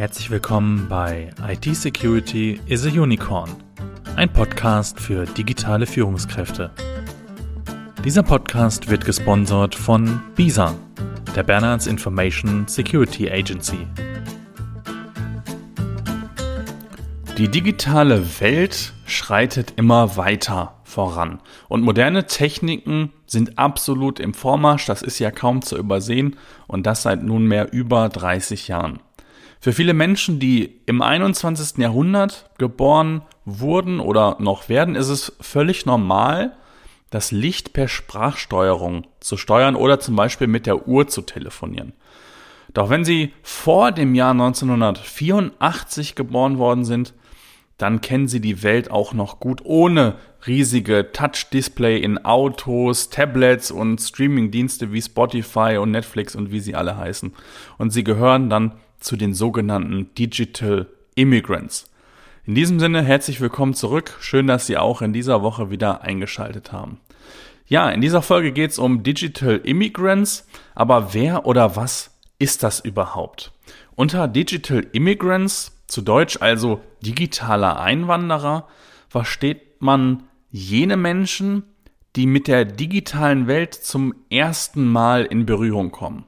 Herzlich willkommen bei IT Security is a Unicorn, ein Podcast für digitale Führungskräfte. Dieser Podcast wird gesponsert von BISA, der Bernards Information Security Agency. Die digitale Welt schreitet immer weiter voran und moderne Techniken sind absolut im Vormarsch, das ist ja kaum zu übersehen und das seit nunmehr über 30 Jahren. Für viele Menschen, die im 21. Jahrhundert geboren wurden oder noch werden, ist es völlig normal, das Licht per Sprachsteuerung zu steuern oder zum Beispiel mit der Uhr zu telefonieren. Doch wenn Sie vor dem Jahr 1984 geboren worden sind, dann kennen Sie die Welt auch noch gut ohne riesige Touch-Display in Autos, Tablets und Streaming-Dienste wie Spotify und Netflix und wie sie alle heißen. Und Sie gehören dann zu den sogenannten Digital Immigrants. In diesem Sinne herzlich willkommen zurück. Schön, dass Sie auch in dieser Woche wieder eingeschaltet haben. Ja, in dieser Folge geht es um Digital Immigrants, aber wer oder was ist das überhaupt? Unter Digital Immigrants, zu Deutsch also digitaler Einwanderer, versteht man jene Menschen, die mit der digitalen Welt zum ersten Mal in Berührung kommen.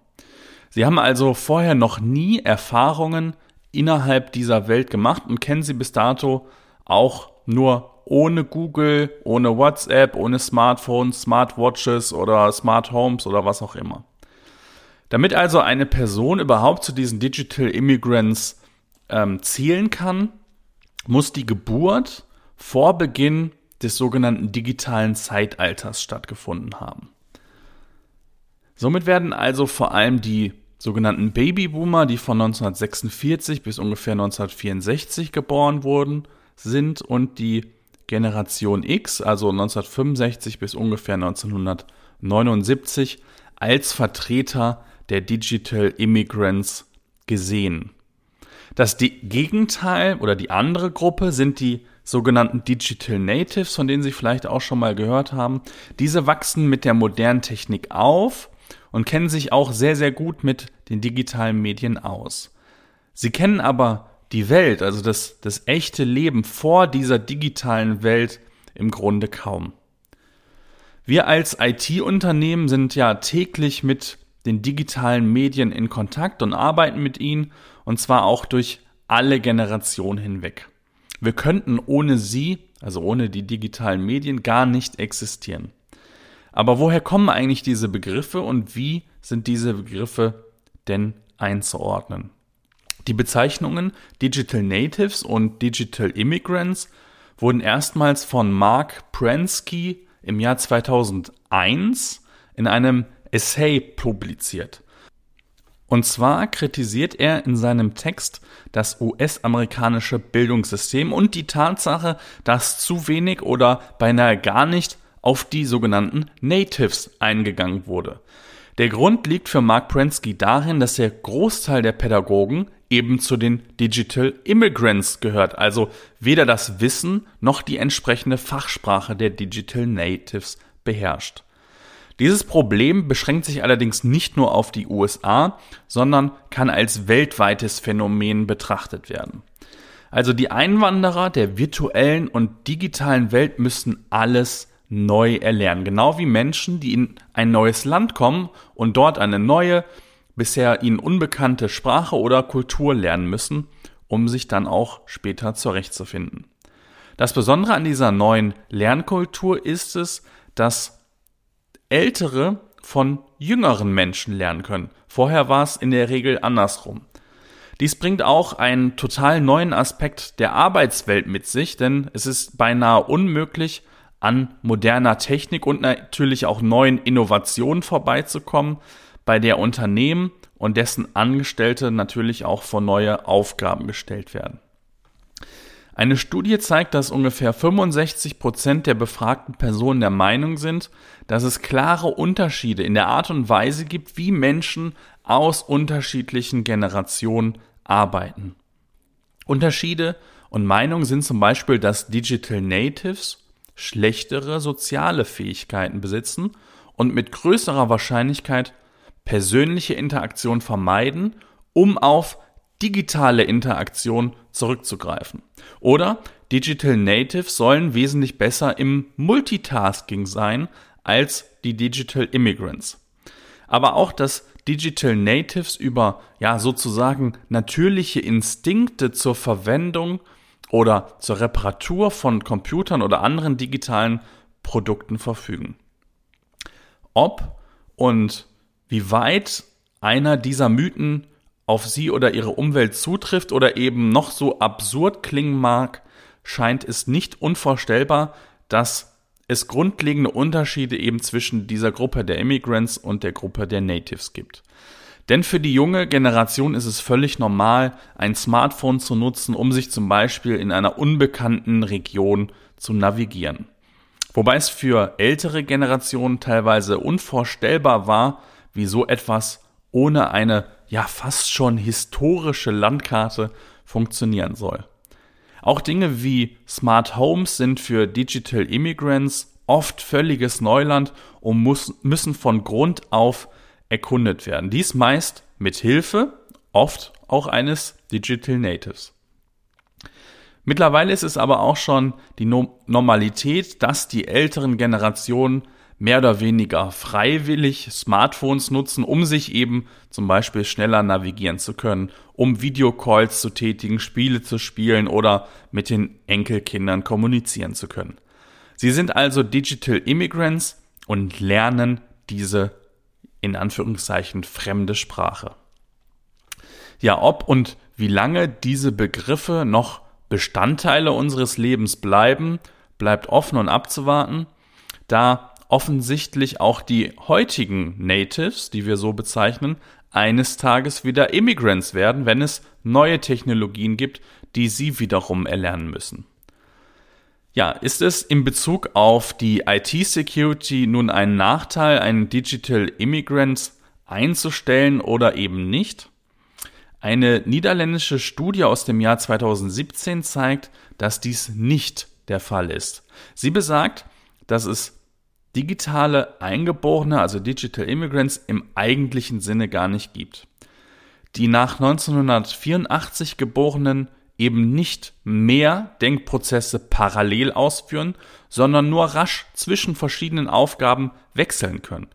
Sie haben also vorher noch nie Erfahrungen innerhalb dieser Welt gemacht und kennen sie bis dato auch nur ohne Google, ohne WhatsApp, ohne Smartphones, Smartwatches oder Smart Homes oder was auch immer. Damit also eine Person überhaupt zu diesen Digital Immigrants ähm, zählen kann, muss die Geburt vor Beginn des sogenannten digitalen Zeitalters stattgefunden haben. Somit werden also vor allem die sogenannten Babyboomer, die von 1946 bis ungefähr 1964 geboren wurden, sind und die Generation X, also 1965 bis ungefähr 1979, als Vertreter der Digital Immigrants gesehen. Das Gegenteil oder die andere Gruppe sind die sogenannten Digital Natives, von denen Sie vielleicht auch schon mal gehört haben. Diese wachsen mit der modernen Technik auf und kennen sich auch sehr, sehr gut mit den digitalen Medien aus. Sie kennen aber die Welt, also das, das echte Leben vor dieser digitalen Welt im Grunde kaum. Wir als IT-Unternehmen sind ja täglich mit den digitalen Medien in Kontakt und arbeiten mit ihnen und zwar auch durch alle Generationen hinweg. Wir könnten ohne sie, also ohne die digitalen Medien, gar nicht existieren. Aber woher kommen eigentlich diese Begriffe und wie sind diese Begriffe denn einzuordnen? Die Bezeichnungen Digital Natives und Digital Immigrants wurden erstmals von Mark Prensky im Jahr 2001 in einem Essay publiziert. Und zwar kritisiert er in seinem Text das US-amerikanische Bildungssystem und die Tatsache, dass zu wenig oder beinahe gar nicht auf die sogenannten Natives eingegangen wurde. Der Grund liegt für Mark Prensky darin, dass der Großteil der Pädagogen eben zu den Digital Immigrants gehört, also weder das Wissen noch die entsprechende Fachsprache der Digital Natives beherrscht. Dieses Problem beschränkt sich allerdings nicht nur auf die USA, sondern kann als weltweites Phänomen betrachtet werden. Also die Einwanderer der virtuellen und digitalen Welt müssen alles neu erlernen. Genau wie Menschen, die in ein neues Land kommen und dort eine neue, bisher ihnen unbekannte Sprache oder Kultur lernen müssen, um sich dann auch später zurechtzufinden. Das Besondere an dieser neuen Lernkultur ist es, dass Ältere von jüngeren Menschen lernen können. Vorher war es in der Regel andersrum. Dies bringt auch einen total neuen Aspekt der Arbeitswelt mit sich, denn es ist beinahe unmöglich, an moderner Technik und natürlich auch neuen Innovationen vorbeizukommen, bei der Unternehmen und dessen Angestellte natürlich auch vor neue Aufgaben gestellt werden. Eine Studie zeigt, dass ungefähr 65 Prozent der befragten Personen der Meinung sind, dass es klare Unterschiede in der Art und Weise gibt, wie Menschen aus unterschiedlichen Generationen arbeiten. Unterschiede und Meinungen sind zum Beispiel, dass Digital Natives schlechtere soziale Fähigkeiten besitzen und mit größerer Wahrscheinlichkeit persönliche Interaktion vermeiden, um auf digitale Interaktion zurückzugreifen. Oder Digital Natives sollen wesentlich besser im Multitasking sein als die Digital Immigrants. Aber auch, dass Digital Natives über ja sozusagen natürliche Instinkte zur Verwendung oder zur Reparatur von Computern oder anderen digitalen Produkten verfügen. Ob und wie weit einer dieser Mythen auf sie oder ihre Umwelt zutrifft oder eben noch so absurd klingen mag, scheint es nicht unvorstellbar, dass es grundlegende Unterschiede eben zwischen dieser Gruppe der Immigrants und der Gruppe der Natives gibt. Denn für die junge Generation ist es völlig normal, ein Smartphone zu nutzen, um sich zum Beispiel in einer unbekannten Region zu navigieren. Wobei es für ältere Generationen teilweise unvorstellbar war, wie so etwas ohne eine ja fast schon historische Landkarte funktionieren soll. Auch Dinge wie Smart Homes sind für Digital Immigrants oft völliges Neuland und muss, müssen von Grund auf erkundet werden. Dies meist mit Hilfe, oft auch eines Digital Natives. Mittlerweile ist es aber auch schon die no Normalität, dass die älteren Generationen mehr oder weniger freiwillig Smartphones nutzen, um sich eben zum Beispiel schneller navigieren zu können, um Videocalls zu tätigen, Spiele zu spielen oder mit den Enkelkindern kommunizieren zu können. Sie sind also Digital Immigrants und lernen diese in Anführungszeichen fremde Sprache. Ja, ob und wie lange diese Begriffe noch Bestandteile unseres Lebens bleiben, bleibt offen und abzuwarten, da offensichtlich auch die heutigen Natives, die wir so bezeichnen, eines Tages wieder Immigrants werden, wenn es neue Technologien gibt, die sie wiederum erlernen müssen. Ja, ist es in Bezug auf die IT-Security nun ein Nachteil, einen Digital Immigrant einzustellen oder eben nicht? Eine niederländische Studie aus dem Jahr 2017 zeigt, dass dies nicht der Fall ist. Sie besagt, dass es digitale Eingeborene, also Digital Immigrants, im eigentlichen Sinne gar nicht gibt. Die nach 1984 geborenen eben nicht mehr Denkprozesse parallel ausführen, sondern nur rasch zwischen verschiedenen Aufgaben wechseln können.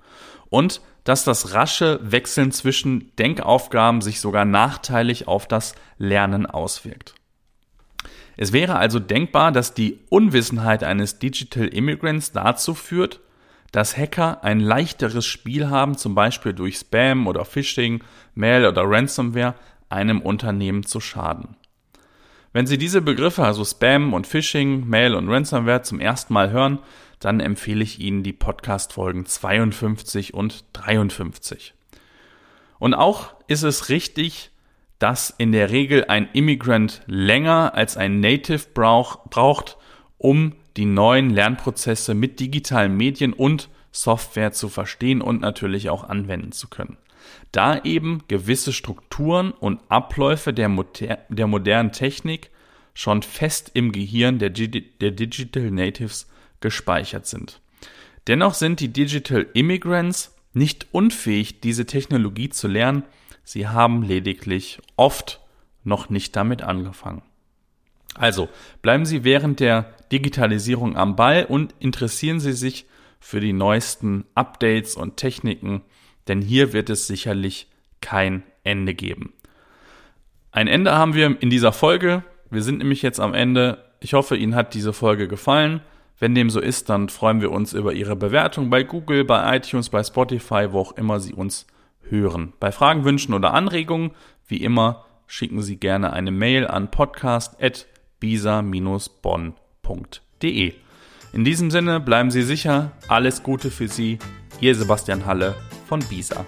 Und dass das rasche Wechseln zwischen Denkaufgaben sich sogar nachteilig auf das Lernen auswirkt. Es wäre also denkbar, dass die Unwissenheit eines Digital Immigrants dazu führt, dass Hacker ein leichteres Spiel haben, zum Beispiel durch Spam oder Phishing, Mail oder Ransomware, einem Unternehmen zu schaden. Wenn Sie diese Begriffe, also Spam und Phishing, Mail und Ransomware zum ersten Mal hören, dann empfehle ich Ihnen die Podcast-Folgen 52 und 53. Und auch ist es richtig, dass in der Regel ein Immigrant länger als ein Native brauch, braucht, um die neuen Lernprozesse mit digitalen Medien und Software zu verstehen und natürlich auch anwenden zu können da eben gewisse Strukturen und Abläufe der, moder der modernen Technik schon fest im Gehirn der, der Digital Natives gespeichert sind. Dennoch sind die Digital Immigrants nicht unfähig, diese Technologie zu lernen, sie haben lediglich oft noch nicht damit angefangen. Also bleiben Sie während der Digitalisierung am Ball und interessieren Sie sich für die neuesten Updates und Techniken, denn hier wird es sicherlich kein Ende geben. Ein Ende haben wir in dieser Folge. Wir sind nämlich jetzt am Ende. Ich hoffe, Ihnen hat diese Folge gefallen. Wenn dem so ist, dann freuen wir uns über Ihre Bewertung bei Google, bei iTunes, bei Spotify, wo auch immer Sie uns hören. Bei Fragen, Wünschen oder Anregungen, wie immer, schicken Sie gerne eine Mail an podcast.bisa-bonn.de. In diesem Sinne bleiben Sie sicher, alles Gute für Sie, Ihr Sebastian Halle von Bisa.